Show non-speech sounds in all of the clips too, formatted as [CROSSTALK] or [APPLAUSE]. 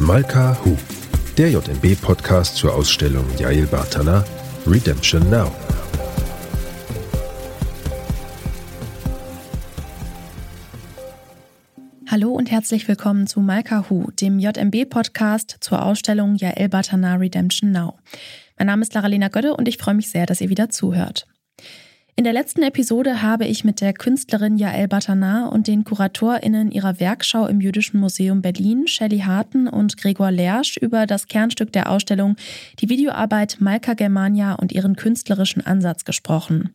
Malka Hu, der JMB-Podcast zur Ausstellung Yael Bartana Redemption Now. Hallo und herzlich willkommen zu Malka Hu, dem JMB-Podcast zur Ausstellung Yael Batana Redemption Now. Mein Name ist Lara-Lena Götte und ich freue mich sehr, dass ihr wieder zuhört. In der letzten Episode habe ich mit der Künstlerin Jael Batana und den KuratorInnen ihrer Werkschau im Jüdischen Museum Berlin, Shelley Harten und Gregor Lersch, über das Kernstück der Ausstellung, die Videoarbeit Malka Germania und ihren künstlerischen Ansatz gesprochen.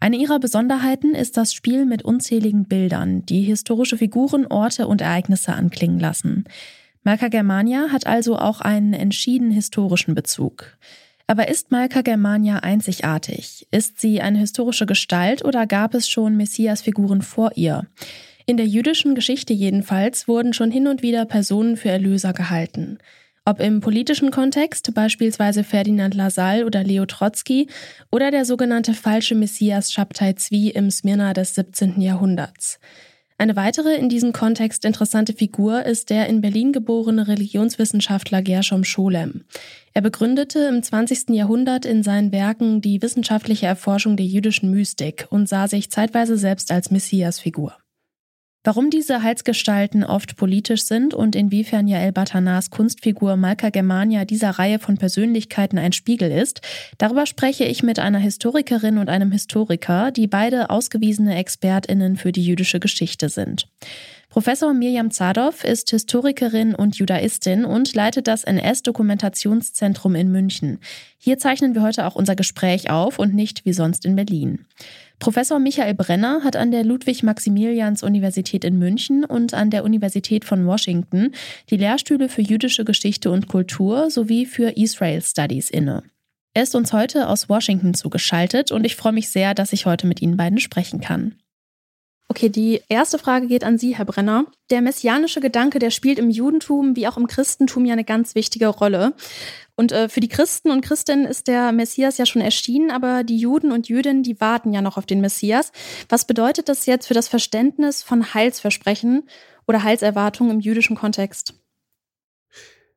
Eine ihrer Besonderheiten ist das Spiel mit unzähligen Bildern, die historische Figuren, Orte und Ereignisse anklingen lassen. Malka Germania hat also auch einen entschieden historischen Bezug. Aber ist Malka Germania einzigartig? Ist sie eine historische Gestalt oder gab es schon Messias-Figuren vor ihr? In der jüdischen Geschichte jedenfalls wurden schon hin und wieder Personen für Erlöser gehalten. Ob im politischen Kontext, beispielsweise Ferdinand Lassalle oder Leo Trotzki, oder der sogenannte falsche Messias Shabtai Zvi im Smyrna des 17. Jahrhunderts. Eine weitere in diesem Kontext interessante Figur ist der in Berlin geborene Religionswissenschaftler Gershom Scholem. Er begründete im 20. Jahrhundert in seinen Werken die wissenschaftliche Erforschung der jüdischen Mystik und sah sich zeitweise selbst als Messiasfigur. Warum diese Heilsgestalten oft politisch sind und inwiefern Jael Batanas Kunstfigur Malka Germania dieser Reihe von Persönlichkeiten ein Spiegel ist, darüber spreche ich mit einer Historikerin und einem Historiker, die beide ausgewiesene ExpertInnen für die jüdische Geschichte sind. Professor Mirjam Zadow ist Historikerin und Judaistin und leitet das NS-Dokumentationszentrum in München. Hier zeichnen wir heute auch unser Gespräch auf und nicht wie sonst in Berlin. Professor Michael Brenner hat an der Ludwig-Maximilians-Universität in München und an der Universität von Washington die Lehrstühle für jüdische Geschichte und Kultur sowie für Israel Studies inne. Er ist uns heute aus Washington zugeschaltet und ich freue mich sehr, dass ich heute mit Ihnen beiden sprechen kann. Okay, die erste Frage geht an Sie, Herr Brenner. Der messianische Gedanke, der spielt im Judentum wie auch im Christentum ja eine ganz wichtige Rolle. Und äh, für die Christen und Christinnen ist der Messias ja schon erschienen, aber die Juden und Jüdinnen, die warten ja noch auf den Messias. Was bedeutet das jetzt für das Verständnis von Heilsversprechen oder Heilserwartung im jüdischen Kontext?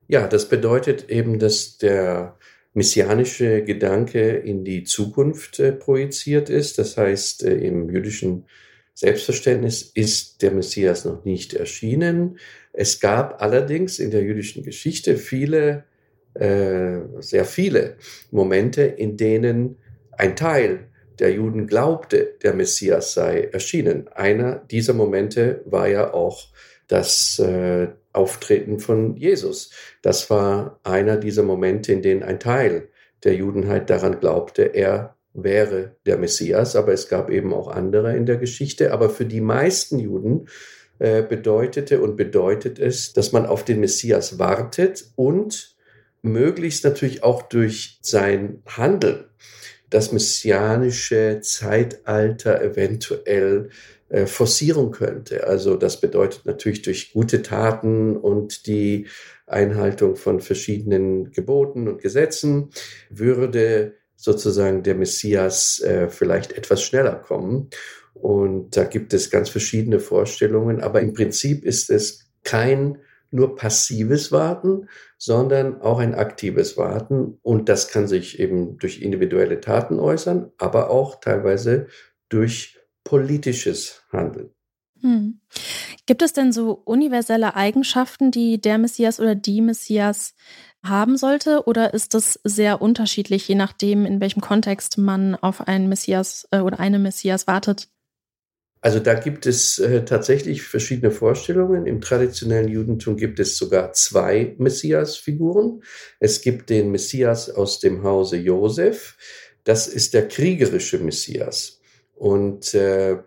Ja, das bedeutet eben, dass der messianische Gedanke in die Zukunft äh, projiziert ist. Das heißt, äh, im jüdischen Selbstverständnis ist der Messias noch nicht erschienen. Es gab allerdings in der jüdischen Geschichte viele, äh, sehr viele Momente, in denen ein Teil der Juden glaubte, der Messias sei erschienen. Einer dieser Momente war ja auch das äh, Auftreten von Jesus. Das war einer dieser Momente, in denen ein Teil der Judenheit daran glaubte, er wäre der Messias, aber es gab eben auch andere in der Geschichte. Aber für die meisten Juden äh, bedeutete und bedeutet es, dass man auf den Messias wartet und möglichst natürlich auch durch sein Handeln das messianische Zeitalter eventuell äh, forcieren könnte. Also das bedeutet natürlich durch gute Taten und die Einhaltung von verschiedenen Geboten und Gesetzen würde sozusagen der Messias äh, vielleicht etwas schneller kommen. Und da gibt es ganz verschiedene Vorstellungen, aber im Prinzip ist es kein nur passives Warten, sondern auch ein aktives Warten. Und das kann sich eben durch individuelle Taten äußern, aber auch teilweise durch politisches Handeln. Hm. Gibt es denn so universelle Eigenschaften, die der Messias oder die Messias haben sollte? Oder ist das sehr unterschiedlich, je nachdem, in welchem Kontext man auf einen Messias äh, oder eine Messias wartet? Also da gibt es äh, tatsächlich verschiedene Vorstellungen. Im traditionellen Judentum gibt es sogar zwei Messias-Figuren. Es gibt den Messias aus dem Hause Josef. Das ist der kriegerische Messias. Und äh,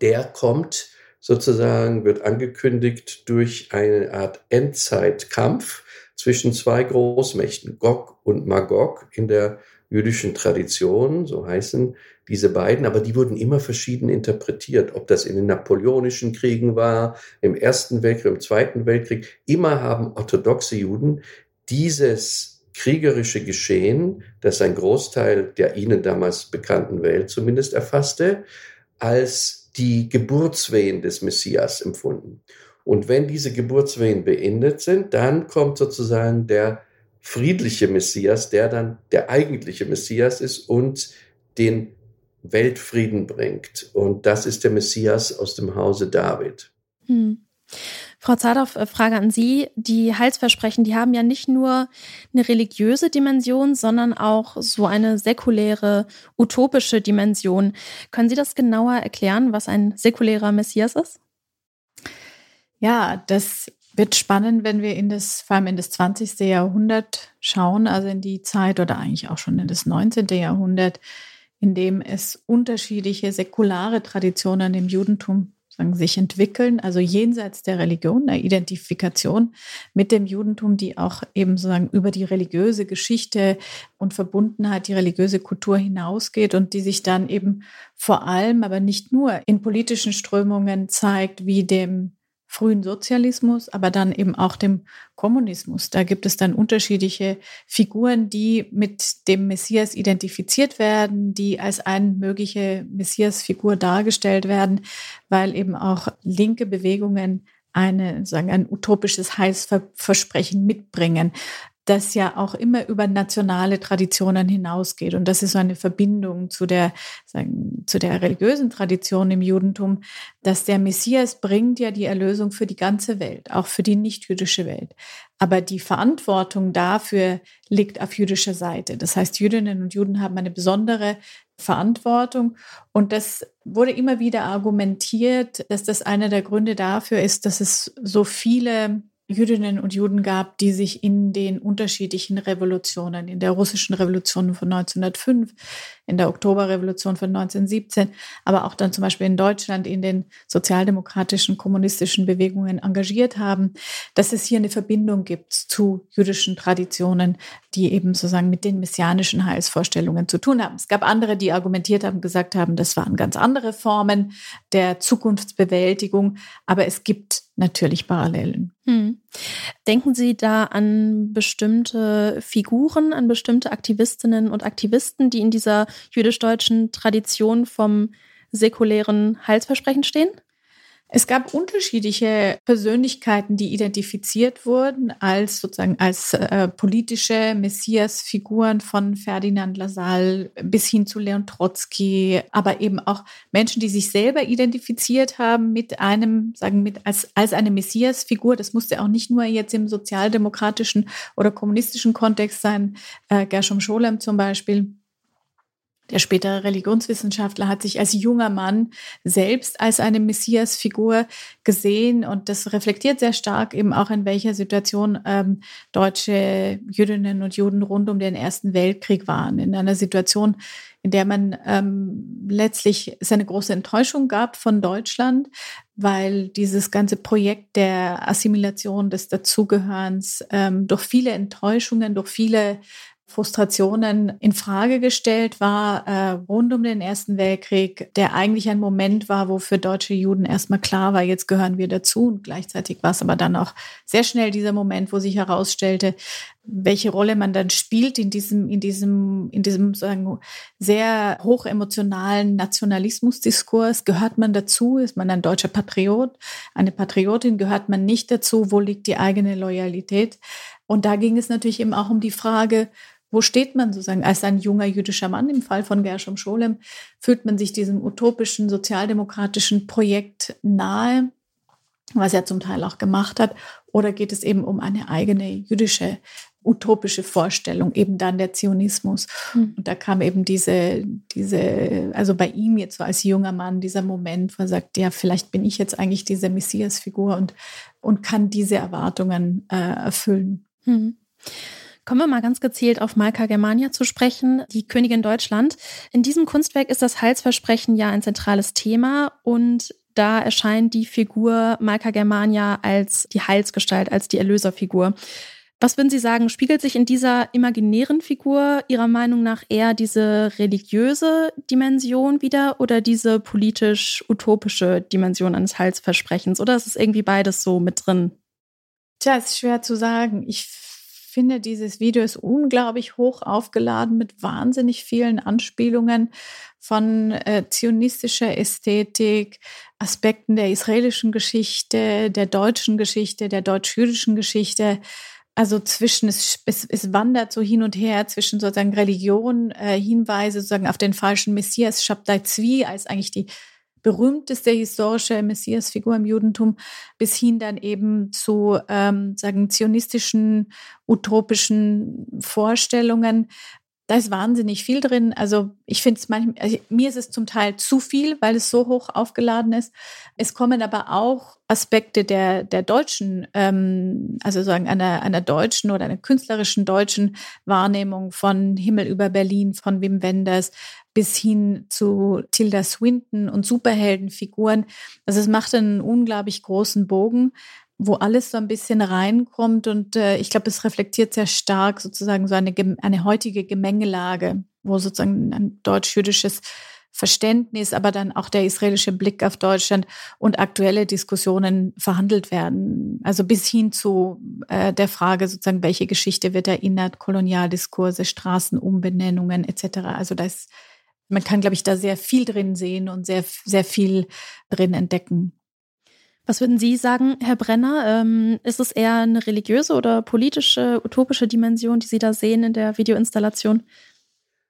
der kommt sozusagen, wird angekündigt durch eine Art Endzeitkampf zwischen zwei Großmächten, Gog und Magog in der jüdischen Tradition, so heißen diese beiden, aber die wurden immer verschieden interpretiert, ob das in den napoleonischen Kriegen war, im Ersten Weltkrieg, im Zweiten Weltkrieg. Immer haben orthodoxe Juden dieses kriegerische Geschehen, das ein Großteil der ihnen damals bekannten Welt zumindest erfasste, als die Geburtswehen des Messias empfunden. Und wenn diese Geburtswehen beendet sind, dann kommt sozusagen der friedliche Messias, der dann der eigentliche Messias ist und den Weltfrieden bringt. Und das ist der Messias aus dem Hause David. Hm. Frau Zadow, äh, Frage an Sie. Die Heilsversprechen, die haben ja nicht nur eine religiöse Dimension, sondern auch so eine säkuläre, utopische Dimension. Können Sie das genauer erklären, was ein säkulärer Messias ist? Ja, das wird spannend, wenn wir in das, vor allem in das 20. Jahrhundert schauen, also in die Zeit oder eigentlich auch schon in das 19. Jahrhundert, in dem es unterschiedliche säkulare Traditionen im Judentum sagen, sich entwickeln, also jenseits der Religion, der Identifikation mit dem Judentum, die auch eben sozusagen über die religiöse Geschichte und Verbundenheit, die religiöse Kultur hinausgeht und die sich dann eben vor allem, aber nicht nur in politischen Strömungen zeigt, wie dem frühen Sozialismus, aber dann eben auch dem Kommunismus. Da gibt es dann unterschiedliche Figuren, die mit dem Messias identifiziert werden, die als eine mögliche Messiasfigur dargestellt werden, weil eben auch linke Bewegungen eine, sagen, ein utopisches Heilsversprechen mitbringen das ja auch immer über nationale Traditionen hinausgeht. Und das ist so eine Verbindung zu der, sagen, zu der religiösen Tradition im Judentum, dass der Messias bringt ja die Erlösung für die ganze Welt, auch für die nichtjüdische Welt. Aber die Verantwortung dafür liegt auf jüdischer Seite. Das heißt, Jüdinnen und Juden haben eine besondere Verantwortung. Und das wurde immer wieder argumentiert, dass das einer der Gründe dafür ist, dass es so viele Jüdinnen und Juden gab, die sich in den unterschiedlichen Revolutionen, in der russischen Revolution von 1905, in der Oktoberrevolution von 1917, aber auch dann zum Beispiel in Deutschland in den sozialdemokratischen, kommunistischen Bewegungen engagiert haben, dass es hier eine Verbindung gibt zu jüdischen Traditionen, die eben sozusagen mit den messianischen Heilsvorstellungen zu tun haben. Es gab andere, die argumentiert haben, gesagt haben, das waren ganz andere Formen der Zukunftsbewältigung, aber es gibt natürlich Parallelen. Hm. Denken Sie da an bestimmte Figuren, an bestimmte Aktivistinnen und Aktivisten, die in dieser jüdisch-deutschen Tradition vom säkulären Heilsversprechen stehen? Es gab unterschiedliche Persönlichkeiten, die identifiziert wurden als sozusagen als äh, politische Messias-Figuren von Ferdinand Lassalle bis hin zu Leon Trotzki, aber eben auch Menschen, die sich selber identifiziert haben mit einem, sagen mit als als eine Messias-Figur. Das musste auch nicht nur jetzt im sozialdemokratischen oder kommunistischen Kontext sein. Äh, Gershom Scholem zum Beispiel der spätere Religionswissenschaftler hat sich als junger Mann selbst als eine Messiasfigur gesehen und das reflektiert sehr stark eben auch in welcher Situation ähm, deutsche Jüdinnen und Juden rund um den Ersten Weltkrieg waren. In einer Situation, in der man ähm, letztlich es eine große Enttäuschung gab von Deutschland, weil dieses ganze Projekt der Assimilation, des Dazugehörens ähm, durch viele Enttäuschungen, durch viele Frustrationen in Frage gestellt war äh, rund um den Ersten Weltkrieg, der eigentlich ein Moment war, wo für deutsche Juden erstmal klar war, jetzt gehören wir dazu. Und gleichzeitig war es aber dann auch sehr schnell dieser Moment, wo sich herausstellte, welche Rolle man dann spielt in diesem, in diesem, in diesem sagen, sehr hochemotionalen Nationalismusdiskurs. Gehört man dazu? Ist man ein deutscher Patriot? Eine Patriotin? Gehört man nicht dazu? Wo liegt die eigene Loyalität? Und da ging es natürlich eben auch um die Frage, wo steht man sozusagen als ein junger jüdischer Mann? Im Fall von Gershom Scholem fühlt man sich diesem utopischen sozialdemokratischen Projekt nahe, was er zum Teil auch gemacht hat? Oder geht es eben um eine eigene jüdische utopische Vorstellung, eben dann der Zionismus. Mhm. Und da kam eben diese, diese, also bei ihm jetzt so als junger Mann dieser Moment, wo er sagt, ja, vielleicht bin ich jetzt eigentlich diese Messias-Figur und, und kann diese Erwartungen äh, erfüllen. Mhm. Kommen wir mal ganz gezielt auf Malka Germania zu sprechen, die Königin Deutschland. In diesem Kunstwerk ist das Heilsversprechen ja ein zentrales Thema und da erscheint die Figur Malka Germania als die Heilsgestalt, als die Erlöserfigur. Was würden Sie sagen, spiegelt sich in dieser imaginären Figur Ihrer Meinung nach eher diese religiöse Dimension wieder oder diese politisch-utopische Dimension eines Heilsversprechens? Oder ist es irgendwie beides so mit drin? Tja, ist schwer zu sagen. Ich finde, dieses Video ist unglaublich hoch aufgeladen mit wahnsinnig vielen Anspielungen von äh, zionistischer Ästhetik, Aspekten der israelischen Geschichte, der deutschen Geschichte, der deutsch-jüdischen Geschichte. Also zwischen, es, es, es wandert so hin und her zwischen sozusagen Religion, äh, Hinweise sozusagen auf den falschen Messias, Shabtai Zvi als eigentlich die berühmteste historische Messiasfigur im Judentum, bis hin dann eben zu ähm, sagen zionistischen utopischen Vorstellungen. Da ist wahnsinnig viel drin. Also ich finde es manchmal, also mir ist es zum Teil zu viel, weil es so hoch aufgeladen ist. Es kommen aber auch Aspekte der, der deutschen, ähm, also sagen einer, einer deutschen oder einer künstlerischen deutschen Wahrnehmung von Himmel über Berlin, von Wim Wenders, bis hin zu Tilda Swinton und Superheldenfiguren. Also es macht einen unglaublich großen Bogen, wo alles so ein bisschen reinkommt und äh, ich glaube, es reflektiert sehr stark sozusagen so eine, eine heutige Gemengelage, wo sozusagen ein deutsch-jüdisches Verständnis, aber dann auch der israelische Blick auf Deutschland und aktuelle Diskussionen verhandelt werden. Also bis hin zu äh, der Frage sozusagen, welche Geschichte wird erinnert, Kolonialdiskurse, Straßenumbenennungen etc. Also da ist man kann, glaube ich, da sehr viel drin sehen und sehr, sehr viel drin entdecken. Was würden Sie sagen, Herr Brenner? Ähm, ist es eher eine religiöse oder politische, utopische Dimension, die Sie da sehen in der Videoinstallation?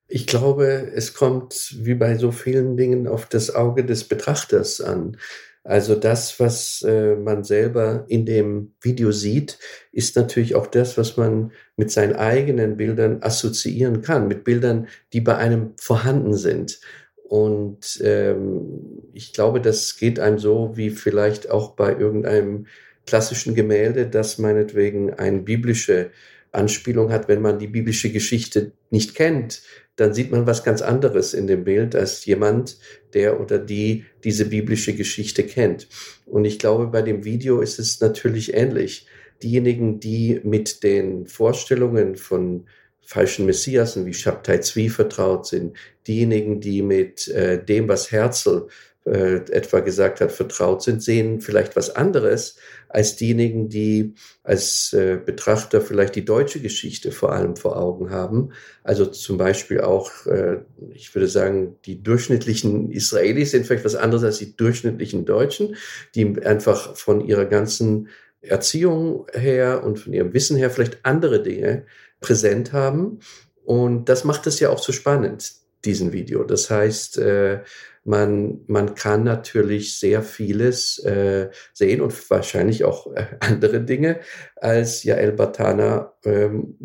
Ich glaube, es kommt wie bei so vielen Dingen auf das Auge des Betrachters an. Also das, was äh, man selber in dem Video sieht, ist natürlich auch das, was man mit seinen eigenen Bildern assoziieren kann, mit Bildern, die bei einem vorhanden sind. Und ähm, ich glaube, das geht einem so wie vielleicht auch bei irgendeinem klassischen Gemälde, das meinetwegen eine biblische Anspielung hat, wenn man die biblische Geschichte nicht kennt, dann sieht man was ganz anderes in dem Bild als jemand, der oder die diese biblische Geschichte kennt. Und ich glaube, bei dem Video ist es natürlich ähnlich. Diejenigen, die mit den Vorstellungen von falschen Messiasen wie Shabtai Zvi vertraut sind, diejenigen, die mit äh, dem, was Herzl äh, etwa gesagt hat, vertraut sind, sehen vielleicht was anderes als diejenigen, die als äh, Betrachter vielleicht die deutsche Geschichte vor allem vor Augen haben. Also zum Beispiel auch, äh, ich würde sagen, die durchschnittlichen Israelis sind vielleicht was anderes als die durchschnittlichen Deutschen, die einfach von ihrer ganzen Erziehung her und von ihrem Wissen her vielleicht andere Dinge präsent haben. Und das macht es ja auch so spannend, diesen Video. Das heißt, äh, man, man kann natürlich sehr vieles äh, sehen und wahrscheinlich auch äh, [LAUGHS] andere Dinge, als Jael Batana ähm,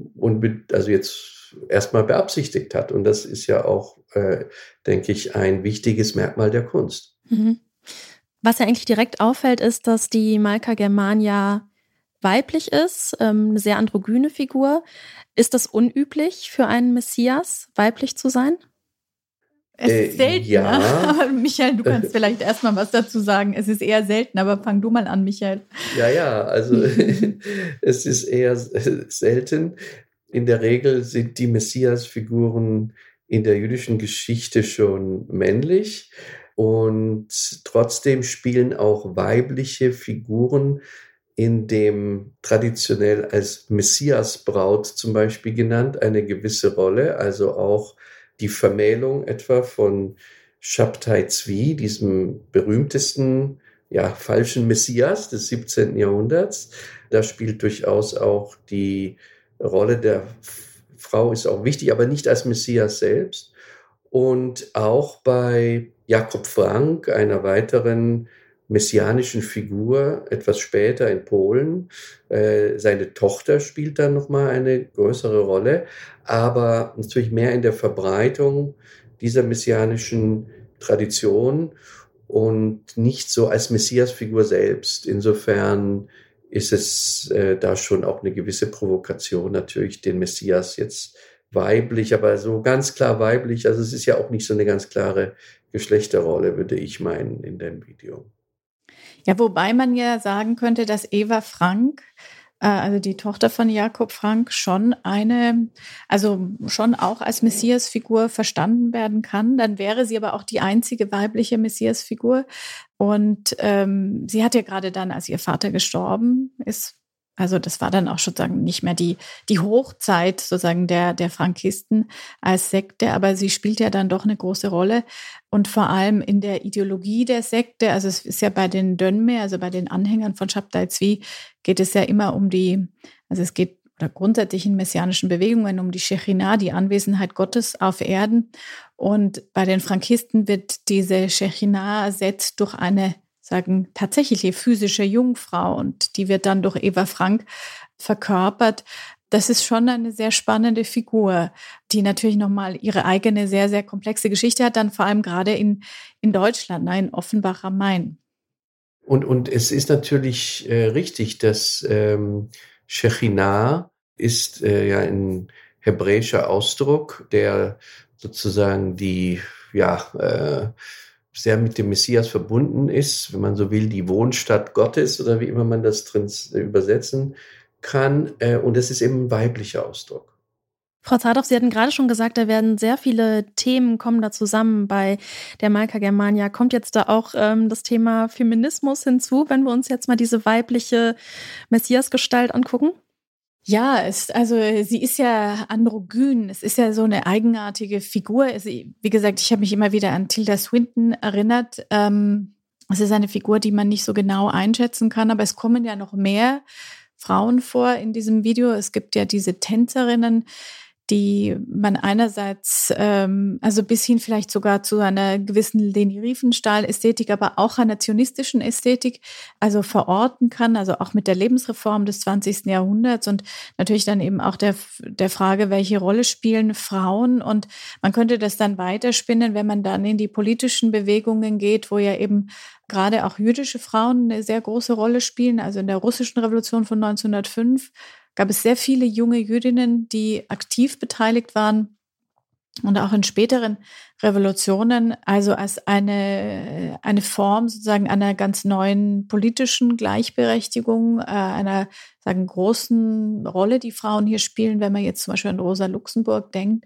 also jetzt erstmal beabsichtigt hat. Und das ist ja auch, äh, denke ich, ein wichtiges Merkmal der Kunst. Mhm. Was ja eigentlich direkt auffällt, ist, dass die Malka Germania weiblich ist, ähm, eine sehr androgyne Figur. Ist das unüblich für einen Messias, weiblich zu sein? Es ist äh, selten. Ja. [LAUGHS] Aber Michael, du kannst [LAUGHS] vielleicht erstmal was dazu sagen. Es ist eher selten, aber fang du mal an, Michael. Ja, ja, also [LAUGHS] es ist eher selten. In der Regel sind die Messias-Figuren in der jüdischen Geschichte schon männlich und trotzdem spielen auch weibliche Figuren in dem traditionell als Messiasbraut zum Beispiel genannt eine gewisse Rolle, also auch die Vermählung etwa von Shabtai Zvi, diesem berühmtesten, ja, falschen Messias des 17. Jahrhunderts. Da spielt durchaus auch die Rolle der Frau ist auch wichtig, aber nicht als Messias selbst. Und auch bei Jakob Frank, einer weiteren messianischen Figur, etwas später in Polen. Äh, seine Tochter spielt dann nochmal eine größere Rolle, aber natürlich mehr in der Verbreitung dieser messianischen Tradition und nicht so als Messiasfigur selbst. Insofern ist es äh, da schon auch eine gewisse Provokation, natürlich den Messias jetzt weiblich, aber so ganz klar weiblich. Also es ist ja auch nicht so eine ganz klare Geschlechterrolle, würde ich meinen, in dem Video. Ja, wobei man ja sagen könnte, dass Eva Frank, äh, also die Tochter von Jakob Frank, schon eine, also schon auch als Messiasfigur verstanden werden kann. Dann wäre sie aber auch die einzige weibliche Messiasfigur. Und ähm, sie hat ja gerade dann, als ihr Vater gestorben ist, Also das war dann auch sozusagen nicht mehr die, die Hochzeit sozusagen der, der Frankisten als Sekte, aber sie spielt ja dann doch eine große Rolle. Und vor allem in der Ideologie der Sekte, also es ist ja bei den Dönme, also bei den Anhängern von Shabtai Zvi, geht es ja immer um die, also es geht oder grundsätzlich in messianischen Bewegungen um die Shechinah, die Anwesenheit Gottes auf Erden. Und bei den Frankisten wird diese Shechinah ersetzt durch eine sagen, tatsächliche physische Jungfrau und die wird dann durch Eva Frank verkörpert. Das ist schon eine sehr spannende Figur, die natürlich nochmal ihre eigene sehr, sehr komplexe Geschichte hat, dann vor allem gerade in, in Deutschland, ne, in Offenbach am Main. Und, und es ist natürlich äh, richtig, dass ähm, Shechinah ist äh, ja ein hebräischer Ausdruck, der sozusagen die ja, äh, sehr mit dem Messias verbunden ist, wenn man so will, die Wohnstadt Gottes oder wie immer man das drin übersetzen kann. Äh, und das ist eben ein weiblicher Ausdruck. Frau Zadow, Sie hatten gerade schon gesagt, da werden sehr viele Themen kommen da zusammen bei der Malka Germania. Kommt jetzt da auch ähm, das Thema Feminismus hinzu, wenn wir uns jetzt mal diese weibliche Messiasgestalt angucken? Ja, es, also sie ist ja androgyn. Es ist ja so eine eigenartige Figur. Es, wie gesagt, ich habe mich immer wieder an Tilda Swinton erinnert. Ähm, es ist eine Figur, die man nicht so genau einschätzen kann, aber es kommen ja noch mehr Frauen vor in diesem Video. Es gibt ja diese Tänzerinnen, die man einerseits, ähm, also bis hin vielleicht sogar zu einer gewissen Leni Riefenstahl-Ästhetik, aber auch einer zionistischen Ästhetik, also verorten kann, also auch mit der Lebensreform des 20. Jahrhunderts und natürlich dann eben auch der, der Frage, welche Rolle spielen Frauen und man könnte das dann weiterspinnen, wenn man dann in die politischen Bewegungen geht, wo ja eben gerade auch jüdische Frauen eine sehr große Rolle spielen, also in der russischen Revolution von 1905 gab es sehr viele junge Jüdinnen, die aktiv beteiligt waren und auch in späteren Revolutionen, also als eine, eine Form sozusagen einer ganz neuen politischen Gleichberechtigung, äh, einer sagen, großen Rolle, die Frauen hier spielen, wenn man jetzt zum Beispiel an Rosa Luxemburg denkt,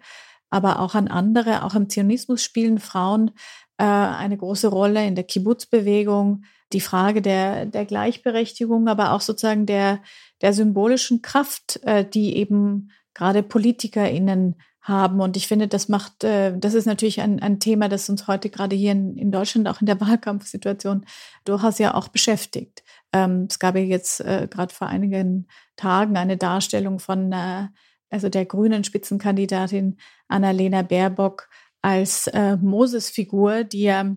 aber auch an andere, auch im Zionismus spielen Frauen äh, eine große Rolle in der Kibbutz-Bewegung, die Frage der, der Gleichberechtigung, aber auch sozusagen der, der symbolischen Kraft, äh, die eben gerade PolitikerInnen haben. Und ich finde, das macht, äh, das ist natürlich ein, ein Thema, das uns heute gerade hier in, in Deutschland, auch in der [LAUGHS] Wahlkampfsituation, durchaus ja auch beschäftigt. Ähm, es gab ja jetzt äh, gerade vor einigen Tagen eine Darstellung von äh, also der grünen Spitzenkandidatin Annalena Baerbock als äh, Moses-Figur, die ja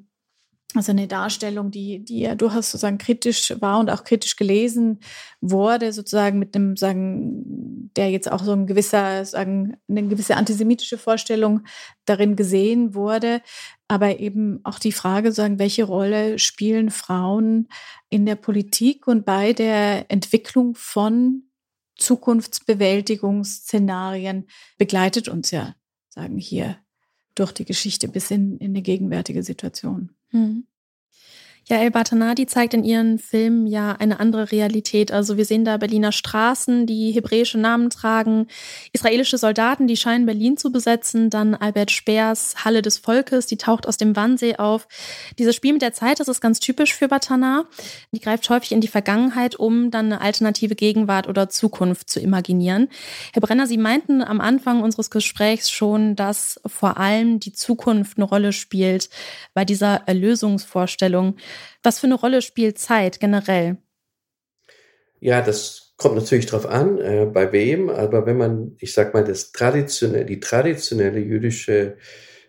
also eine Darstellung, die, die ja durchaus sozusagen kritisch war und auch kritisch gelesen wurde, sozusagen mit einem, sagen, der jetzt auch so ein gewisser, sagen, eine gewisse antisemitische Vorstellung darin gesehen wurde. Aber eben auch die Frage, sagen, welche Rolle spielen Frauen in der Politik und bei der Entwicklung von Zukunftsbewältigungsszenarien begleitet uns ja, sagen hier, durch die Geschichte bis in, in eine gegenwärtige Situation. Mhm. Ja, El Batanadi zeigt in ihren Filmen ja eine andere Realität. Also wir sehen da Berliner Straßen, die hebräische Namen tragen, israelische Soldaten, die scheinen Berlin zu besetzen, dann Albert Speers Halle des Volkes, die taucht aus dem Wannsee auf. Dieses Spiel mit der Zeit, das ist ganz typisch für Batana. Die greift häufig in die Vergangenheit, um dann eine alternative Gegenwart oder Zukunft zu imaginieren. Herr Brenner, Sie meinten am Anfang unseres Gesprächs schon, dass vor allem die Zukunft eine Rolle spielt bei dieser Erlösungsvorstellung. Was für eine Rolle spielt Zeit generell? Ja, das kommt natürlich darauf an, äh, bei wem, aber wenn man, ich sag mal, das traditionelle, die traditionelle jüdische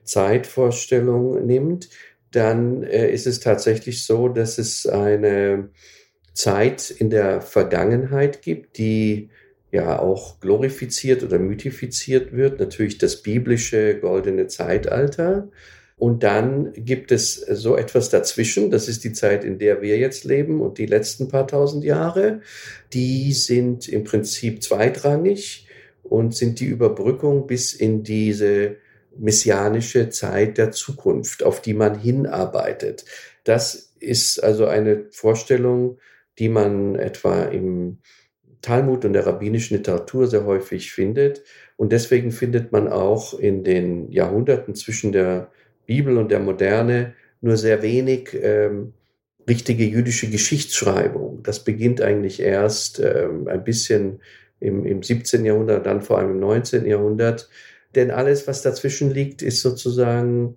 Zeitvorstellung nimmt, dann äh, ist es tatsächlich so, dass es eine Zeit in der Vergangenheit gibt, die ja auch glorifiziert oder mythifiziert wird. Natürlich das biblische goldene Zeitalter. Und dann gibt es so etwas dazwischen. Das ist die Zeit, in der wir jetzt leben und die letzten paar tausend Jahre. Die sind im Prinzip zweitrangig und sind die Überbrückung bis in diese messianische Zeit der Zukunft, auf die man hinarbeitet. Das ist also eine Vorstellung, die man etwa im Talmud und der rabbinischen Literatur sehr häufig findet. Und deswegen findet man auch in den Jahrhunderten zwischen der Bibel und der Moderne nur sehr wenig ähm, richtige jüdische Geschichtsschreibung. Das beginnt eigentlich erst ähm, ein bisschen im, im 17. Jahrhundert, dann vor allem im 19. Jahrhundert. Denn alles, was dazwischen liegt, ist sozusagen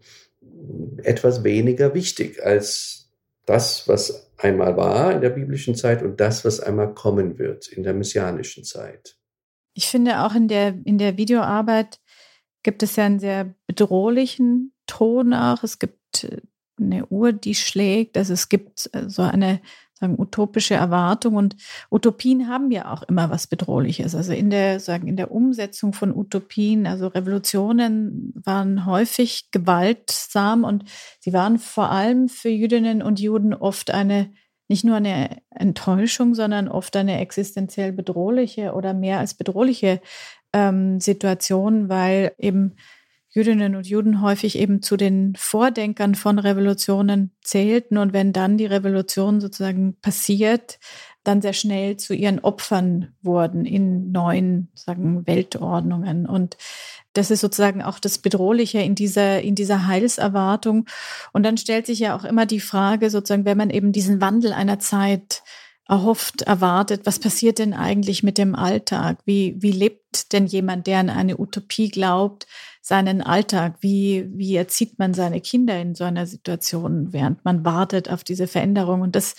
etwas weniger wichtig als das, was einmal war in der biblischen Zeit und das, was einmal kommen wird in der messianischen Zeit. Ich finde auch in der, in der Videoarbeit gibt es ja einen sehr bedrohlichen Ton auch. Es gibt äh, eine Uhr, die schlägt. Also es gibt äh, so eine sagen, utopische Erwartung und Utopien haben ja auch immer was Bedrohliches. Also in der, sagen, in der Umsetzung von Utopien, also Revolutionen waren häufig gewaltsam und sie waren vor allem für Jüdinnen und Juden oft eine, nicht nur eine Enttäuschung, sondern oft eine existenziell bedrohliche oder mehr als bedrohliche ähm, Situation, weil eben Jüdinnen und Juden häufig eben zu den Vordenkern von Revolutionen zählten und wenn dann die Revolution sozusagen passiert, dann sehr schnell zu ihren Opfern wurden in neuen sagen Weltordnungen und das ist sozusagen auch das Bedrohliche in dieser, in dieser Heilserwartung. Und dann stellt sich ja auch immer die Frage, sozusagen, wenn man eben diesen Wandel einer Zeit erhofft, erwartet, was passiert denn eigentlich mit dem Alltag? Wie, wie lebt denn jemand, der an eine Utopie glaubt, seinen Alltag? Wie, wie erzieht man seine Kinder in so einer Situation, während man wartet auf diese Veränderung? Und das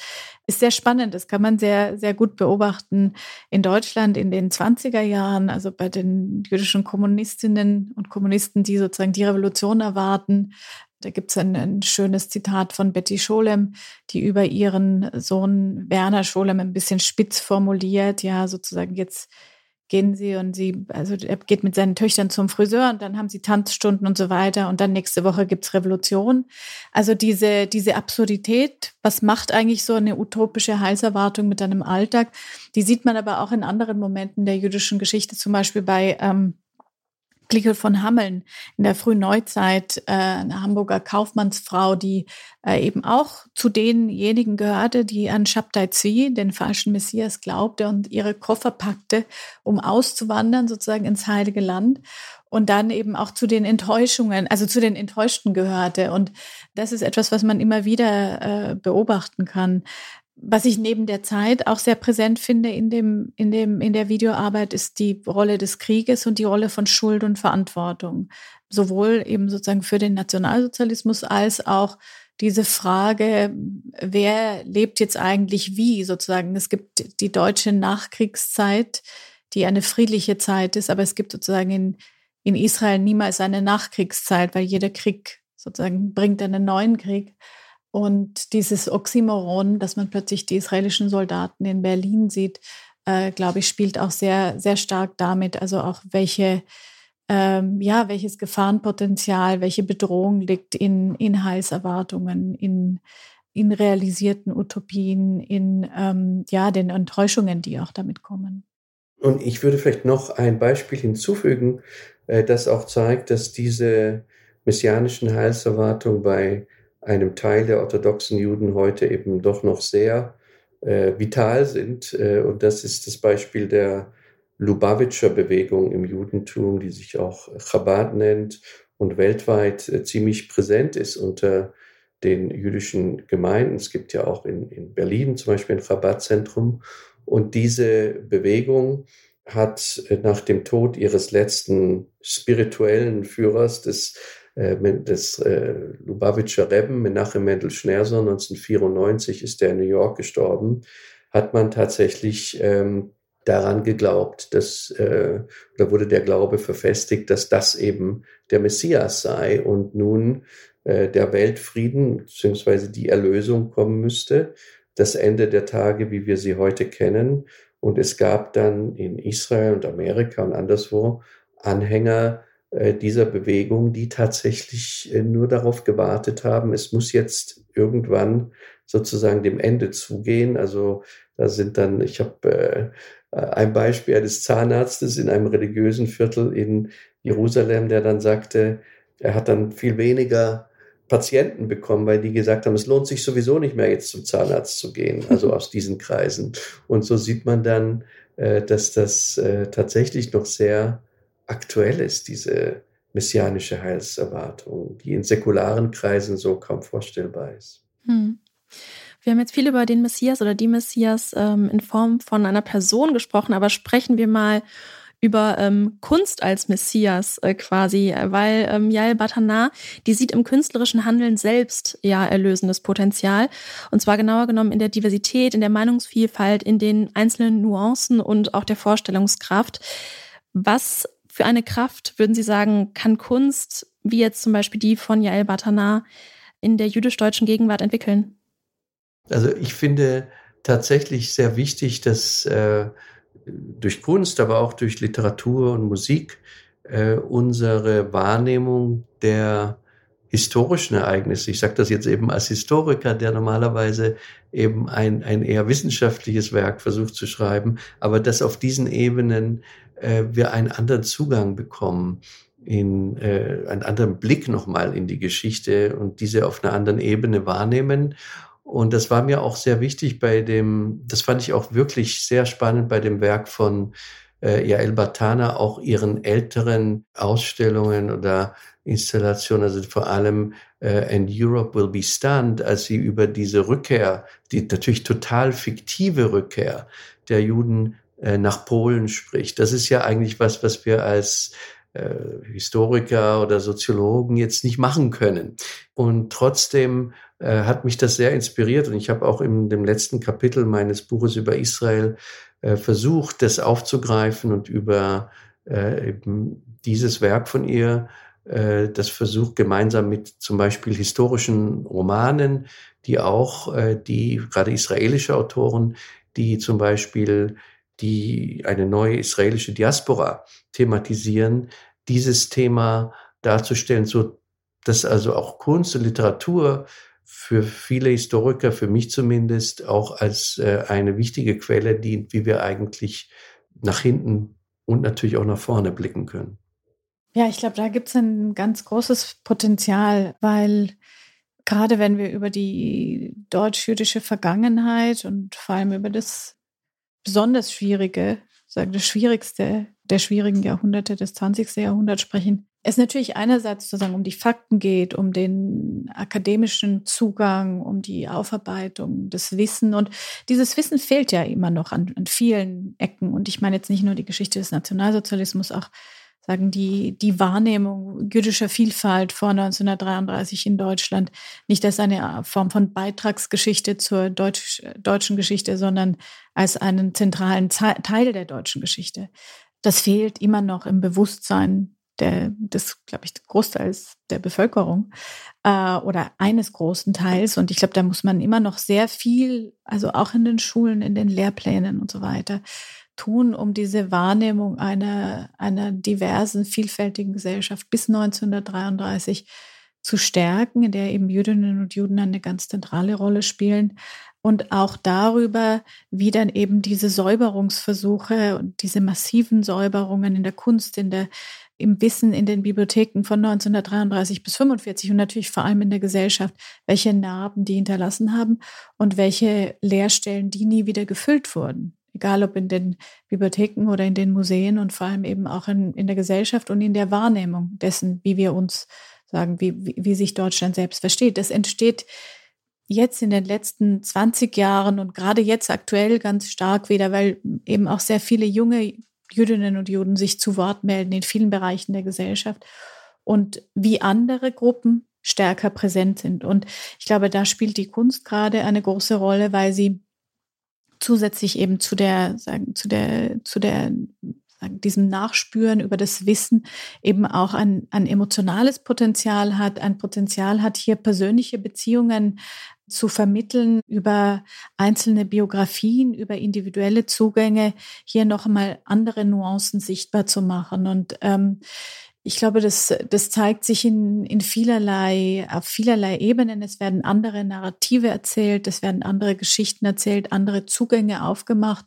ist sehr spannend. Das kann man sehr, sehr gut beobachten in Deutschland in den 20er Jahren, also bei den jüdischen Kommunistinnen und Kommunisten, die sozusagen die Revolution erwarten, da gibt es ein, ein, schönes Zitat von Betty Scholem, die über ihren Sohn Werner Scholem ein bisschen spitz formuliert, ja, sozusagen jetzt gehen sie und sie, also er geht mit seinen Töchtern zum Friseur und dann haben sie Tanzstunden und so weiter und dann nächste Woche gibt's Revolution. Also diese, diese Absurdität, was macht eigentlich so eine utopische Heilserwartung mit einem Alltag, die sieht man aber auch in anderen Momenten der jüdischen Geschichte, zum Beispiel bei ähm, Glickel von Hammeln in der frühen Neuzeit, äh, eine Hamburger Kaufmannsfrau, die äh, eben auch zu denjenigen gehörte, die an Shabtai Tzvi, den falschen Messias, glaubte und ihre Koffer packte, um auszuwandern sozusagen ins Heilige Land und dann eben auch zu den Enttäuschungen, also zu den Enttäuschten gehörte. Und das ist etwas, was man immer wieder äh, beobachten kann. Was ich neben der Zeit auch sehr präsent finde in, dem, in, dem, in der Videoarbeit, ist die Rolle des Krieges und die Rolle von Schuld und Verantwortung. Sowohl eben sozusagen für den Nationalsozialismus als auch diese Frage, wer lebt jetzt eigentlich wie sozusagen. Es gibt die deutsche Nachkriegszeit, die eine friedliche Zeit ist, aber es gibt sozusagen in, in Israel niemals eine Nachkriegszeit, weil jeder Krieg sozusagen bringt einen neuen Krieg. Und dieses Oxymoron, dass man plötzlich die israelischen Soldaten in Berlin sieht, äh, glaube ich, spielt auch sehr, sehr stark damit, also auch welche, ähm, ja, welches Gefahrenpotenzial, welche Bedrohung liegt in, in Heilserwartungen, in, in realisierten Utopien, in ähm, ja, den Enttäuschungen, die auch damit kommen. Und ich würde vielleicht noch ein Beispiel hinzufügen, äh, das auch zeigt, dass diese messianischen Heilserwartungen bei einem Teil der orthodoxen Juden heute eben doch noch sehr äh, vital sind. Äh, und das ist das Beispiel der Lubavitcher Bewegung im Judentum, die sich auch Chabad nennt und weltweit äh, ziemlich präsent ist unter den jüdischen Gemeinden. Es gibt ja auch in, in Berlin zum Beispiel ein Chabad-Zentrum. Und diese Bewegung hat äh, nach dem Tod ihres letzten spirituellen Führers, des des äh, Lubavitcher Rebben, Menachem Mendel Schneerson, 1994 ist er in New York gestorben, hat man tatsächlich ähm, daran geglaubt, dass, äh, oder wurde der Glaube verfestigt, dass das eben der Messias sei und nun äh, der Weltfrieden bzw. die Erlösung kommen müsste, das Ende der Tage, wie wir sie heute kennen. Und es gab dann in Israel und Amerika und anderswo Anhänger äh, dieser Bewegung, die tatsächlich äh, nur darauf gewartet haben, es muss jetzt irgendwann sozusagen dem Ende zugehen. Also da sind dann, ich habe äh, ein Beispiel eines Zahnarztes in einem religiösen Viertel in Jerusalem, der dann sagte, er hat dann viel weniger Patienten bekommen, weil die gesagt haben, es lohnt sich sowieso nicht mehr jetzt zum Zahnarzt zu gehen, also [LAUGHS] aus diesen Kreisen. Und so sieht man dann, dass das tatsächlich noch sehr aktuell ist, diese messianische Heilserwartung, die in säkularen Kreisen so kaum vorstellbar ist. Hm. Wir haben jetzt viel über den Messias oder die Messias ähm, in Form von einer Person gesprochen, aber sprechen wir mal über ähm, Kunst als Messias äh, quasi, weil ähm, Yael Batana, die sieht im künstlerischen Handeln selbst ja erlösendes Potenzial. Und zwar genauer genommen in der Diversität, in der Meinungsvielfalt, in den einzelnen Nuancen und auch der Vorstellungskraft. Was für eine Kraft, würden Sie sagen, kann Kunst, wie jetzt zum Beispiel die von Yael Batana, in der jüdisch-deutschen Gegenwart entwickeln? Also ich finde tatsächlich sehr wichtig, dass äh, durch Kunst, aber auch durch Literatur und Musik äh, unsere Wahrnehmung der historischen Ereignisse, ich sage das jetzt eben als Historiker, der normalerweise eben ein, ein eher wissenschaftliches Werk versucht zu schreiben, aber dass auf diesen Ebenen äh, wir einen anderen Zugang bekommen, in äh, einen anderen Blick nochmal in die Geschichte und diese auf einer anderen Ebene wahrnehmen. Und das war mir auch sehr wichtig bei dem, das fand ich auch wirklich sehr spannend bei dem Werk von äh, Yael Batana, auch ihren älteren Ausstellungen oder Installationen, also vor allem äh, And Europe Will Be Stunned, als sie über diese Rückkehr, die natürlich total fiktive Rückkehr der Juden äh, nach Polen spricht. Das ist ja eigentlich was, was wir als äh, Historiker oder Soziologen jetzt nicht machen können. Und trotzdem äh, hat mich das sehr inspiriert und ich habe auch in dem letzten Kapitel meines Buches über Israel äh, versucht, das aufzugreifen und über äh, eben dieses Werk von ihr, äh, das versucht gemeinsam mit zum Beispiel historischen Romanen, die auch die gerade israelische Autoren, die zum Beispiel die eine neue israelische Diaspora thematisieren, dieses Thema darzustellen, so dass also auch Kunst und Literatur für viele Historiker, für mich zumindest, auch als äh, eine wichtige Quelle dient, wie wir eigentlich nach hinten und natürlich auch nach vorne blicken können. Ja, ich glaube, da gibt es ein ganz großes Potenzial, weil gerade wenn wir über die deutsch-jüdische Vergangenheit und vor allem über das besonders schwierige, sagen das schwierigste der schwierigen Jahrhunderte des 20. Jahrhunderts sprechen, es natürlich einerseits sozusagen um die Fakten geht, um den akademischen Zugang, um die Aufarbeitung des Wissen. Und dieses Wissen fehlt ja immer noch an, an vielen Ecken. Und ich meine jetzt nicht nur die Geschichte des Nationalsozialismus, auch sagen die, die Wahrnehmung jüdischer Vielfalt vor 1933 in Deutschland nicht als eine Form von Beitragsgeschichte zur Deutsch, deutschen Geschichte, sondern als einen zentralen Teil der deutschen Geschichte. Das fehlt immer noch im Bewusstsein der, des, glaube ich, Großteils der Bevölkerung äh, oder eines großen Teils. Und ich glaube, da muss man immer noch sehr viel, also auch in den Schulen, in den Lehrplänen und so weiter, tun, um diese Wahrnehmung einer, einer diversen, vielfältigen Gesellschaft bis 1933 zu stärken, in der eben Jüdinnen und Juden eine ganz zentrale Rolle spielen. Und auch darüber, wie dann eben diese Säuberungsversuche und diese massiven Säuberungen in der Kunst, in der im Wissen in den Bibliotheken von 1933 bis 45 und natürlich vor allem in der Gesellschaft, welche Narben die hinterlassen haben und welche Lehrstellen die nie wieder gefüllt wurden. Egal ob in den Bibliotheken oder in den Museen und vor allem eben auch in, in der Gesellschaft und in der Wahrnehmung dessen, wie wir uns sagen, wie, wie, wie sich Deutschland selbst versteht. Das entsteht jetzt in den letzten 20 Jahren und gerade jetzt aktuell ganz stark wieder, weil eben auch sehr viele junge Jüdinnen und Juden sich zu Wort melden in vielen Bereichen der Gesellschaft und wie andere Gruppen stärker präsent sind. Und ich glaube, da spielt die Kunst gerade eine große Rolle, weil sie zusätzlich eben zu der, sagen, zu der, zu der, sagen, diesem Nachspüren über das Wissen eben auch ein, ein emotionales Potenzial hat, ein Potenzial hat, hier persönliche Beziehungen zu vermitteln über einzelne Biografien, über individuelle Zugänge, hier noch einmal andere Nuancen sichtbar zu machen. Und ähm, ich glaube, das, das zeigt sich in, in vielerlei, auf vielerlei Ebenen. Es werden andere Narrative erzählt, es werden andere Geschichten erzählt, andere Zugänge aufgemacht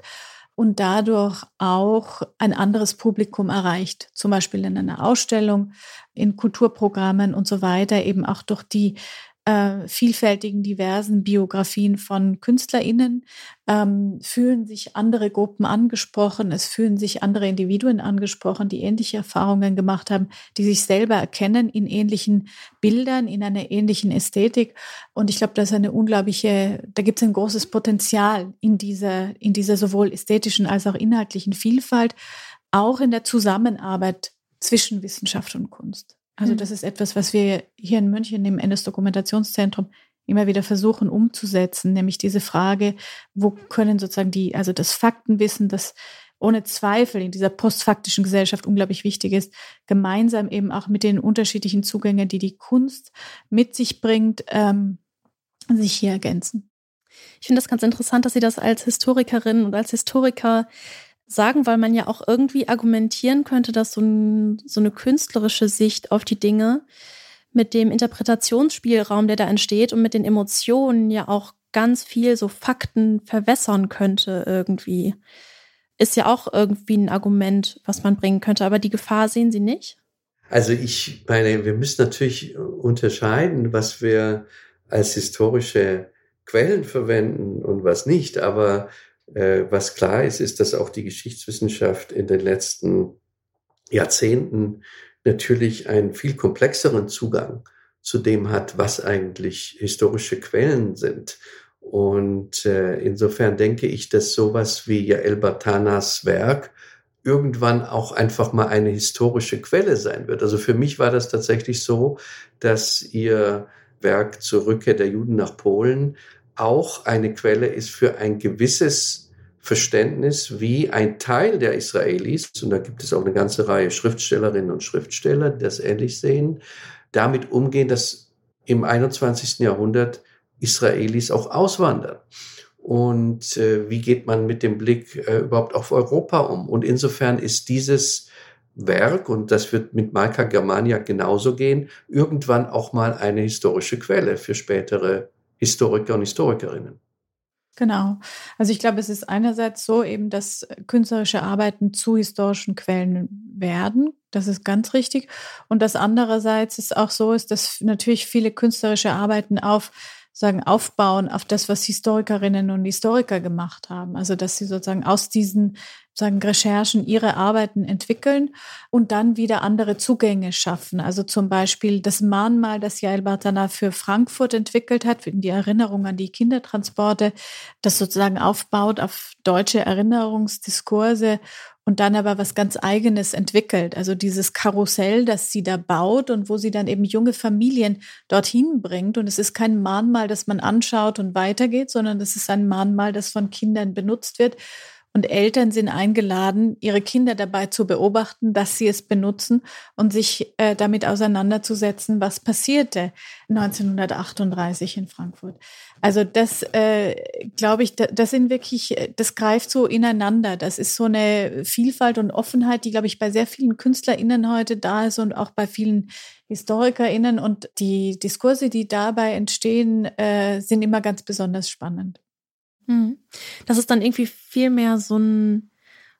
und dadurch auch ein anderes Publikum erreicht. Zum Beispiel in einer Ausstellung, in Kulturprogrammen und so weiter, eben auch durch die äh, vielfältigen, diversen Biografien von KünstlerInnen ähm, fühlen sich andere Gruppen angesprochen, es fühlen sich andere Individuen angesprochen, die ähnliche Erfahrungen gemacht haben, die sich selber erkennen in ähnlichen Bildern, in einer ähnlichen Ästhetik. Und ich glaube, da ist eine unglaubliche, da gibt es ein großes Potenzial in dieser, in dieser sowohl ästhetischen als auch inhaltlichen Vielfalt, auch in der Zusammenarbeit zwischen Wissenschaft und Kunst. Also mhm. das ist etwas, was wir hier in München im NS-Dokumentationszentrum immer wieder versuchen umzusetzen, nämlich diese Frage, wo können sozusagen die, also das Faktenwissen, das ohne Zweifel in dieser postfaktischen Gesellschaft unglaublich wichtig ist, gemeinsam eben auch mit den unterschiedlichen Zugängen, die die Kunst mit sich bringt, ähm, sich hier ergänzen. Ich finde das ganz interessant, dass Sie das als Historikerin und als Historiker sagen, weil man ja auch irgendwie argumentieren könnte, dass so, ein, so eine künstlerische Sicht auf die Dinge mit dem Interpretationsspielraum, der da entsteht und mit den Emotionen ja auch ganz viel so Fakten verwässern könnte irgendwie. Ist ja auch irgendwie ein Argument, was man bringen könnte, aber die Gefahr sehen Sie nicht? Also ich meine, wir müssen natürlich unterscheiden, was wir als historische Quellen verwenden und was nicht, aber was klar ist, ist, dass auch die Geschichtswissenschaft in den letzten Jahrzehnten natürlich einen viel komplexeren Zugang zu dem hat, was eigentlich historische Quellen sind. Und äh, insofern denke ich, dass sowas wie Jael Batanas Werk irgendwann auch einfach mal eine historische Quelle sein wird. Also für mich war das tatsächlich so, dass ihr Werk zur Rückkehr der Juden nach Polen auch eine Quelle ist für ein gewisses Verständnis, wie ein Teil der Israelis, und da gibt es auch eine ganze Reihe Schriftstellerinnen und Schriftsteller, die das ähnlich sehen, damit umgehen, dass im 21. Jahrhundert Israelis auch auswandern. Und äh, wie geht man mit dem Blick äh, überhaupt auf Europa um? Und insofern ist dieses Werk, und das wird mit Malka Germania genauso gehen, irgendwann auch mal eine historische Quelle für spätere Historiker und Historikerinnen. Genau. Also ich glaube, es ist einerseits so eben, dass künstlerische Arbeiten zu historischen Quellen werden. Das ist ganz richtig. Und das andererseits ist auch so ist, dass natürlich viele künstlerische Arbeiten auf sagen, aufbauen auf das, was Historikerinnen und Historiker gemacht haben. Also, dass sie sozusagen aus diesen sagen, Recherchen ihre Arbeiten entwickeln und dann wieder andere Zugänge schaffen. Also zum Beispiel das Mahnmal, das Jael Bartana für Frankfurt entwickelt hat, die Erinnerung an die Kindertransporte, das sozusagen aufbaut auf deutsche Erinnerungsdiskurse und dann aber was ganz eigenes entwickelt. Also dieses Karussell, das sie da baut und wo sie dann eben junge Familien dorthin bringt. Und es ist kein Mahnmal, das man anschaut und weitergeht, sondern es ist ein Mahnmal, das von Kindern benutzt wird und Eltern sind eingeladen, ihre Kinder dabei zu beobachten, dass sie es benutzen und sich äh, damit auseinanderzusetzen, was passierte 1938 in Frankfurt. Also das, äh, glaube ich, das sind wirklich, das greift so ineinander. Das ist so eine Vielfalt und Offenheit, die, glaube ich, bei sehr vielen KünstlerInnen heute da ist und auch bei vielen HistorikerInnen. Und die Diskurse, die dabei entstehen, äh, sind immer ganz besonders spannend. Mhm. Das ist dann irgendwie viel mehr so, ein,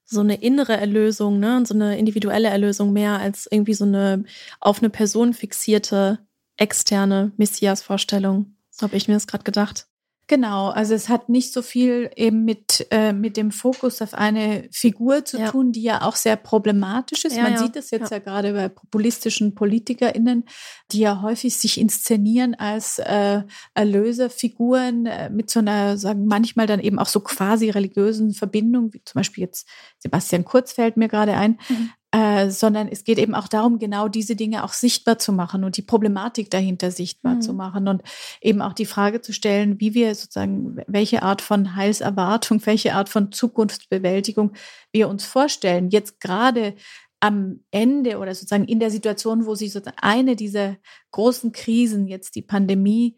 so eine innere Erlösung, ne? So eine individuelle Erlösung mehr als irgendwie so eine auf eine Person fixierte externe Messias-Vorstellung. So habe ich mir das gerade gedacht. Genau, also es hat nicht so viel eben mit, äh, mit dem Fokus auf eine Figur zu ja. tun, die ja auch sehr problematisch ist. Ja, Man ja. sieht das jetzt ja. gerade bei populistischen PolitikerInnen, die ja häufig sich inszenieren als äh, Erlöserfiguren äh, mit so einer, sagen manchmal dann eben auch so quasi religiösen Verbindung, wie zum Beispiel jetzt Sebastian Kurz fällt mir gerade ein, mhm. Äh, sondern es geht eben auch darum, genau diese Dinge auch sichtbar zu machen und die Problematik dahinter sichtbar mhm. zu machen und eben auch die Frage zu stellen, wie wir sozusagen, welche Art von Heilserwartung, [LAUGHS] welche Art von Zukunftsbewältigung wir uns vorstellen. Jetzt gerade am Ende oder sozusagen in der Situation, wo sich sozusagen eine dieser großen Krisen, jetzt die Pandemie,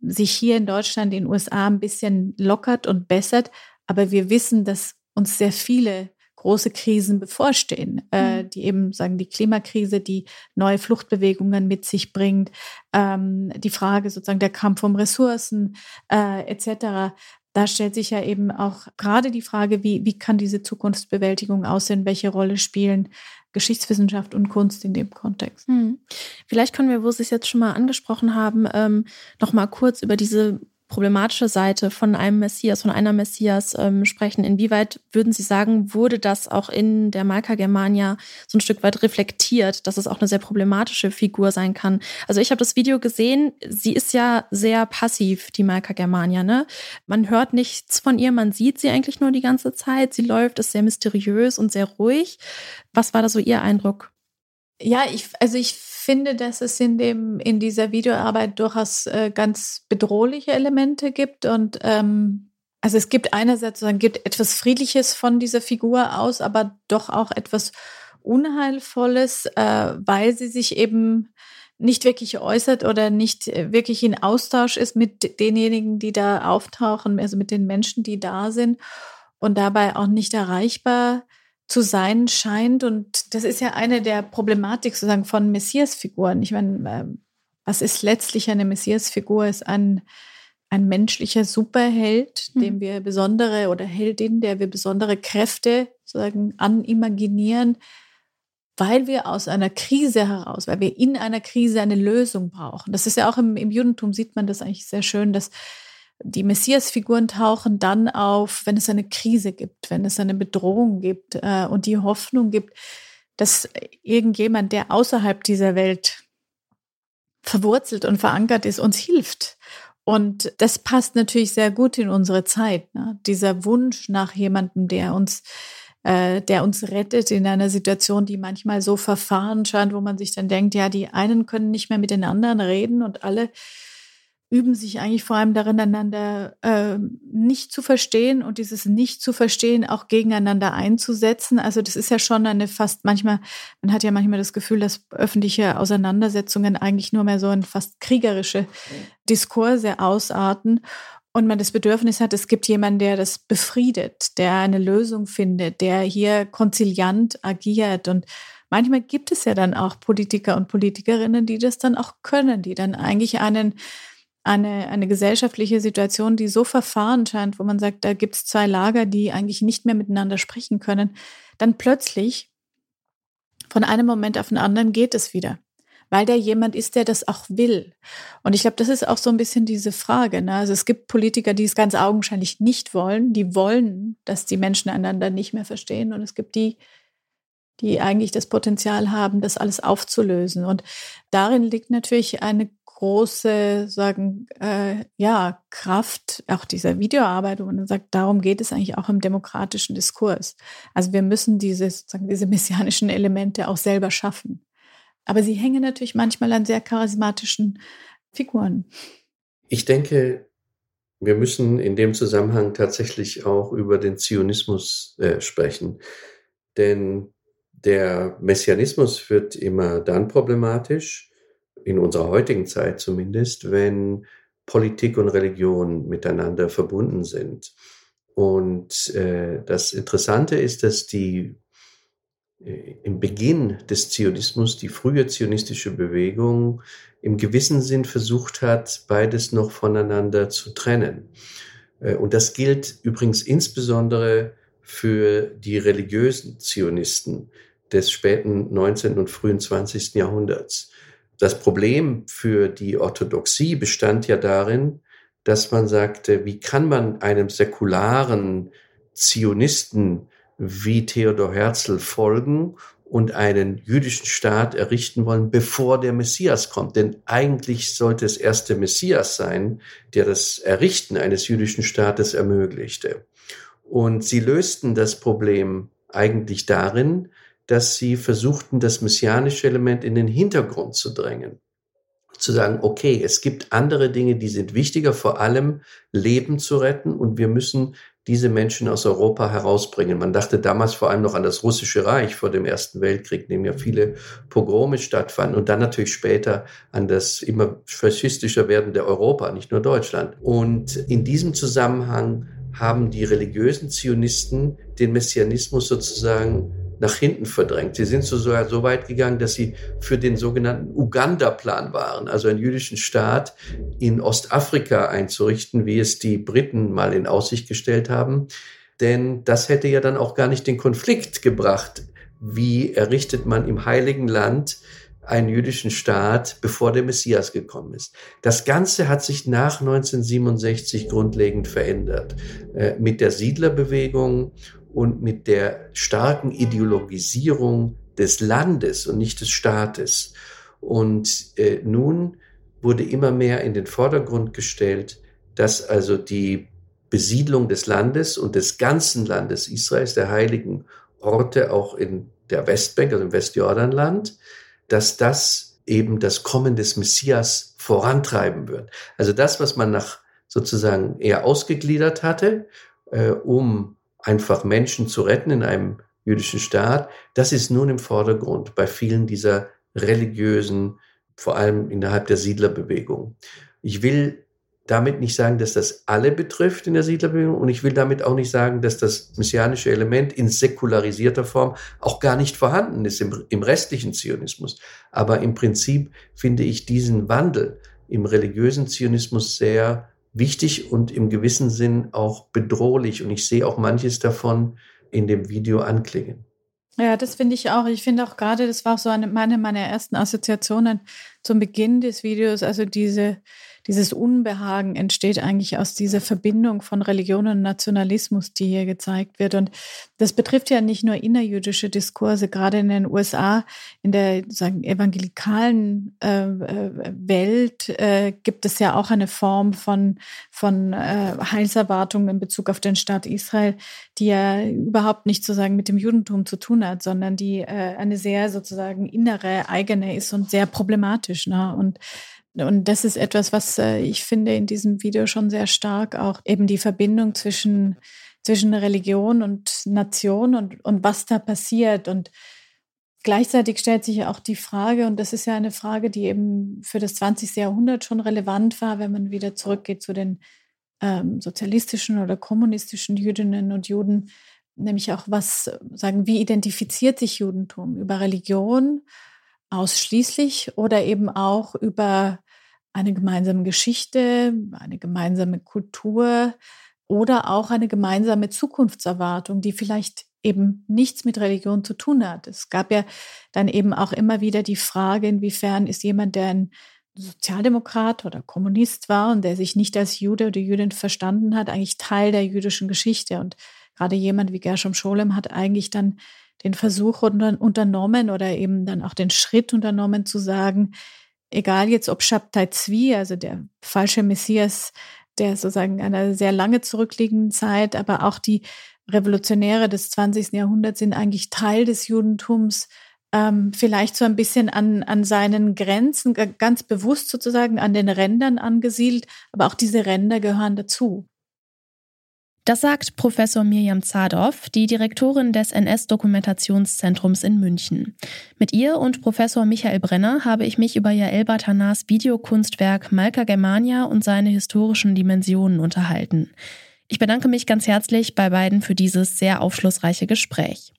sich hier in Deutschland, in den USA ein bisschen lockert und bessert. Aber wir wissen, dass uns sehr viele große Krisen bevorstehen, äh, mhm. die eben sagen, die Klimakrise, die neue Fluchtbewegungen mit sich bringt, ähm, die Frage sozusagen der Kampf um Ressourcen äh, etc. Da stellt sich ja eben auch gerade die Frage, wie, wie kann diese Zukunftsbewältigung aussehen, welche Rolle spielen Geschichtswissenschaft und Kunst in dem Kontext. Hm. Vielleicht können wir, wo Sie es jetzt schon mal angesprochen haben, ähm, noch mal kurz über diese problematische Seite von einem Messias, von einer Messias ähm, sprechen. Inwieweit würden Sie sagen, wurde das auch in der Malka Germania so ein Stück weit reflektiert, dass es auch eine sehr problematische Figur sein kann? Also ich habe das Video gesehen, sie ist ja sehr passiv, die Malka Germania. Ne? Man hört nichts von ihr, man sieht sie eigentlich nur die ganze Zeit. Sie läuft, ist sehr mysteriös und sehr ruhig. Was war da so Ihr Eindruck? Ja, ich, also ich finde, dass es in, dem, in dieser Videoarbeit durchaus äh, ganz bedrohliche Elemente gibt. Und ähm, also es gibt einerseits sozusagen gibt etwas Friedliches von dieser Figur aus, aber doch auch etwas Unheilvolles, äh, weil sie sich eben nicht wirklich äußert oder nicht äh, wirklich in Austausch ist mit denjenigen, die da auftauchen, also mit den Menschen, die da sind und dabei auch nicht erreichbar zu sein scheint. Und das ist ja eine der Problematik sozusagen von Messias-Figuren. Ich meine, ähm, was ist letztlich eine Messias-Figur? Ist ein, ein menschlicher Superheld, mhm. dem wir besondere oder Heldin, der wir besondere Kräfte sozusagen animaginieren, weil wir aus einer Krise heraus, weil wir in einer Krise eine Lösung brauchen. Das ist ja auch im, im Judentum sieht man das eigentlich sehr schön, dass die Messias-Figuren tauchen dann auf, wenn es eine Krise gibt, wenn es eine Bedrohung gibt äh, und die Hoffnung gibt, dass irgendjemand, der außerhalb dieser Welt verwurzelt und verankert ist, uns hilft. Und das passt natürlich sehr gut in unsere Zeit. Ne? Dieser Wunsch nach jemandem, der uns, äh, der uns rettet in einer Situation, die manchmal so verfahren scheint, wo man sich dann denkt, ja, die einen können nicht mehr mit den anderen reden und alle üben sich eigentlich vor allem darin, einander äh, nicht zu verstehen und dieses Nicht zu verstehen auch gegeneinander einzusetzen. Also das ist ja schon eine fast manchmal, man hat ja manchmal das Gefühl, dass öffentliche Auseinandersetzungen eigentlich nur mehr so ein fast kriegerische Diskurse ausarten und man das Bedürfnis hat, es gibt jemanden, der das befriedet, der eine Lösung findet, der hier konziliant agiert und Manchmal gibt es ja dann auch Politiker und Politikerinnen, die das dann auch können, die dann eigentlich einen eine, eine gesellschaftliche Situation, die so verfahren scheint, wo man sagt, da gibt es zwei Lager, die eigentlich nicht mehr miteinander sprechen können, dann plötzlich von einem Moment auf den anderen geht es wieder. Weil der jemand ist, der das auch will. Und ich glaube, das ist auch so ein bisschen diese Frage. Ne? Also es gibt Politiker, die es ganz augenscheinlich nicht wollen. Die wollen, dass die Menschen einander nicht mehr verstehen. Und es gibt die, die eigentlich das Potenzial haben, das alles aufzulösen. Und darin liegt natürlich eine große, sagen, äh, ja, Kraft auch dieser Videoarbeit, wo man sagt, darum geht es eigentlich auch im demokratischen Diskurs. Also wir müssen diese, sozusagen, diese messianischen Elemente auch selber schaffen. Aber sie hängen natürlich manchmal an sehr charismatischen Figuren. Ich denke, wir müssen in dem Zusammenhang tatsächlich auch über den Zionismus äh, sprechen. Denn der Messianismus wird immer dann problematisch, in unserer heutigen Zeit zumindest, wenn Politik und Religion miteinander verbunden sind. Und äh, das Interessante ist, dass die äh, im Beginn des Zionismus, die frühe zionistische Bewegung, im gewissen Sinn versucht hat, beides noch voneinander zu trennen. Äh, und das gilt übrigens insbesondere für die religiösen Zionisten des späten 19. und frühen 20. Jahrhunderts. Das Problem für die Orthodoxie bestand ja darin, dass man sagte, wie kann man einem säkularen Zionisten wie Theodor Herzl folgen und einen jüdischen Staat errichten wollen, bevor der Messias kommt. Denn eigentlich sollte es erst der Messias sein, der das Errichten eines jüdischen Staates ermöglichte. Und sie lösten das Problem eigentlich darin, dass sie versuchten, das messianische Element in den Hintergrund zu drängen. Zu sagen, okay, es gibt andere Dinge, die sind wichtiger, vor allem Leben zu retten und wir müssen diese Menschen aus Europa herausbringen. Man dachte damals vor allem noch an das russische Reich vor dem Ersten Weltkrieg, in dem ja viele Pogrome stattfanden und dann natürlich später an das immer faschistischer werdende Europa, nicht nur Deutschland. Und in diesem Zusammenhang haben die religiösen Zionisten den Messianismus sozusagen nach hinten verdrängt. Sie sind sogar so weit gegangen, dass sie für den sogenannten Uganda-Plan waren, also einen jüdischen Staat in Ostafrika einzurichten, wie es die Briten mal in Aussicht gestellt haben. Denn das hätte ja dann auch gar nicht den Konflikt gebracht, wie errichtet man im Heiligen Land einen jüdischen Staat, bevor der Messias gekommen ist. Das Ganze hat sich nach 1967 grundlegend verändert. Äh, mit der Siedlerbewegung und mit der starken Ideologisierung des Landes und nicht des Staates. Und äh, nun wurde immer mehr in den Vordergrund gestellt, dass also die Besiedlung des Landes und des ganzen Landes Israels, der heiligen Orte auch in der Westbank, also im Westjordanland, dass das eben das Kommen des Messias vorantreiben wird. Also das, was man nach sozusagen eher ausgegliedert hatte, äh, um einfach Menschen zu retten in einem jüdischen Staat, das ist nun im Vordergrund bei vielen dieser religiösen, vor allem innerhalb der Siedlerbewegung. Ich will damit nicht sagen, dass das alle betrifft in der Siedlerbewegung und ich will damit auch nicht sagen, dass das messianische Element in säkularisierter Form auch gar nicht vorhanden ist im, im restlichen Zionismus. Aber im Prinzip finde ich diesen Wandel im religiösen Zionismus sehr wichtig und im gewissen Sinn auch bedrohlich und ich sehe auch manches davon in dem Video anklingen. Ja, das finde ich auch. Ich finde auch gerade, das war auch so eine meine meiner ersten Assoziationen zum Beginn des Videos, also diese dieses Unbehagen entsteht eigentlich aus dieser Verbindung von Religion und Nationalismus, die hier gezeigt wird. Und das betrifft ja nicht nur innerjüdische Diskurse, gerade in den USA, in der sagen, evangelikalen äh, äh, Welt äh, gibt es ja auch eine Form von, von äh, Heilserwartung in Bezug auf den Staat Israel, die ja überhaupt nicht sozusagen mit dem Judentum zu tun hat, sondern die äh, eine sehr sozusagen innere, eigene ist und sehr problematisch. Ne? Und und das ist etwas, was äh, ich finde in diesem Video schon sehr stark auch eben die Verbindung zwischen, zwischen Religion und Nation und, und was da passiert. Und gleichzeitig stellt sich auch die Frage, und das ist ja eine Frage, die eben für das 20. Jahrhundert schon relevant war, wenn man wieder zurückgeht zu den ähm, sozialistischen oder kommunistischen Jüdinnen und Juden, nämlich auch was, sagen, wie identifiziert sich Judentum über Religion ausschließlich oder eben auch über eine gemeinsame Geschichte, eine gemeinsame Kultur oder auch eine gemeinsame Zukunftserwartung, die vielleicht eben nichts mit Religion zu tun hat. Es gab ja dann eben auch immer wieder die Frage, inwiefern ist jemand, der ein Sozialdemokrat oder Kommunist war und der sich nicht als Jude oder Jüdin verstanden hat, eigentlich Teil der jüdischen Geschichte. Und gerade jemand wie Gershom Scholem hat eigentlich dann den Versuch unternommen oder eben dann auch den Schritt unternommen zu sagen, egal jetzt ob Shabtai Zvi, also der falsche Messias, der sozusagen einer sehr lange zurückliegenden Zeit, aber auch die Revolutionäre des 20. Jahrhunderts sind eigentlich Teil des Judentums, ähm, vielleicht so ein bisschen an, an seinen Grenzen, ganz bewusst sozusagen an den Rändern angesiedelt, aber auch diese Ränder gehören dazu. Das sagt Professor Mirjam Zadow, die Direktorin des NS-Dokumentationszentrums in München. Mit ihr und Professor Michael Brenner habe ich mich über Jael Batanas Videokunstwerk Malka Germania und seine historischen Dimensionen unterhalten. Ich bedanke mich ganz herzlich bei beiden für dieses sehr aufschlussreiche Gespräch.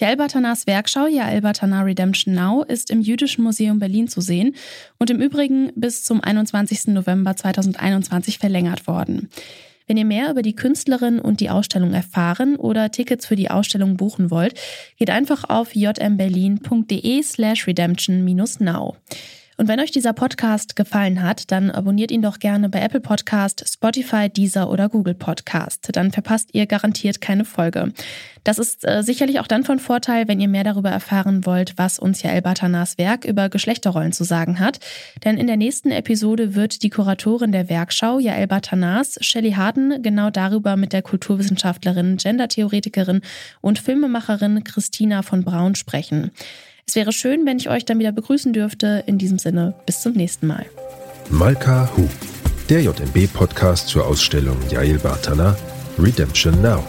Jael Batanas Werkschau Jael Batana Redemption Now ist im Jüdischen Museum Berlin zu sehen und im Übrigen bis zum 21. November 2021 verlängert worden. Wenn ihr mehr über die Künstlerin und die Ausstellung erfahren oder Tickets für die Ausstellung buchen wollt, geht einfach auf jmberlin.de slash redemption-now. Und wenn euch dieser Podcast gefallen hat, dann abonniert ihn doch gerne bei Apple Podcast, Spotify, Deezer oder Google Podcast. Dann verpasst ihr garantiert keine Folge. Das ist äh, sicherlich auch dann von Vorteil, wenn ihr mehr darüber erfahren wollt, was uns Jael Batanas Werk über Geschlechterrollen zu sagen hat. Denn in der nächsten Episode wird die Kuratorin der Werkschau, Jael Batanas, Shelley Harden, genau darüber mit der Kulturwissenschaftlerin, Gendertheoretikerin und Filmemacherin Christina von Braun sprechen. Es wäre schön, wenn ich euch dann wieder begrüßen dürfte. In diesem Sinne, bis zum nächsten Mal. Malka Hu, der JMB-Podcast zur Ausstellung Yael Bartana Redemption Now.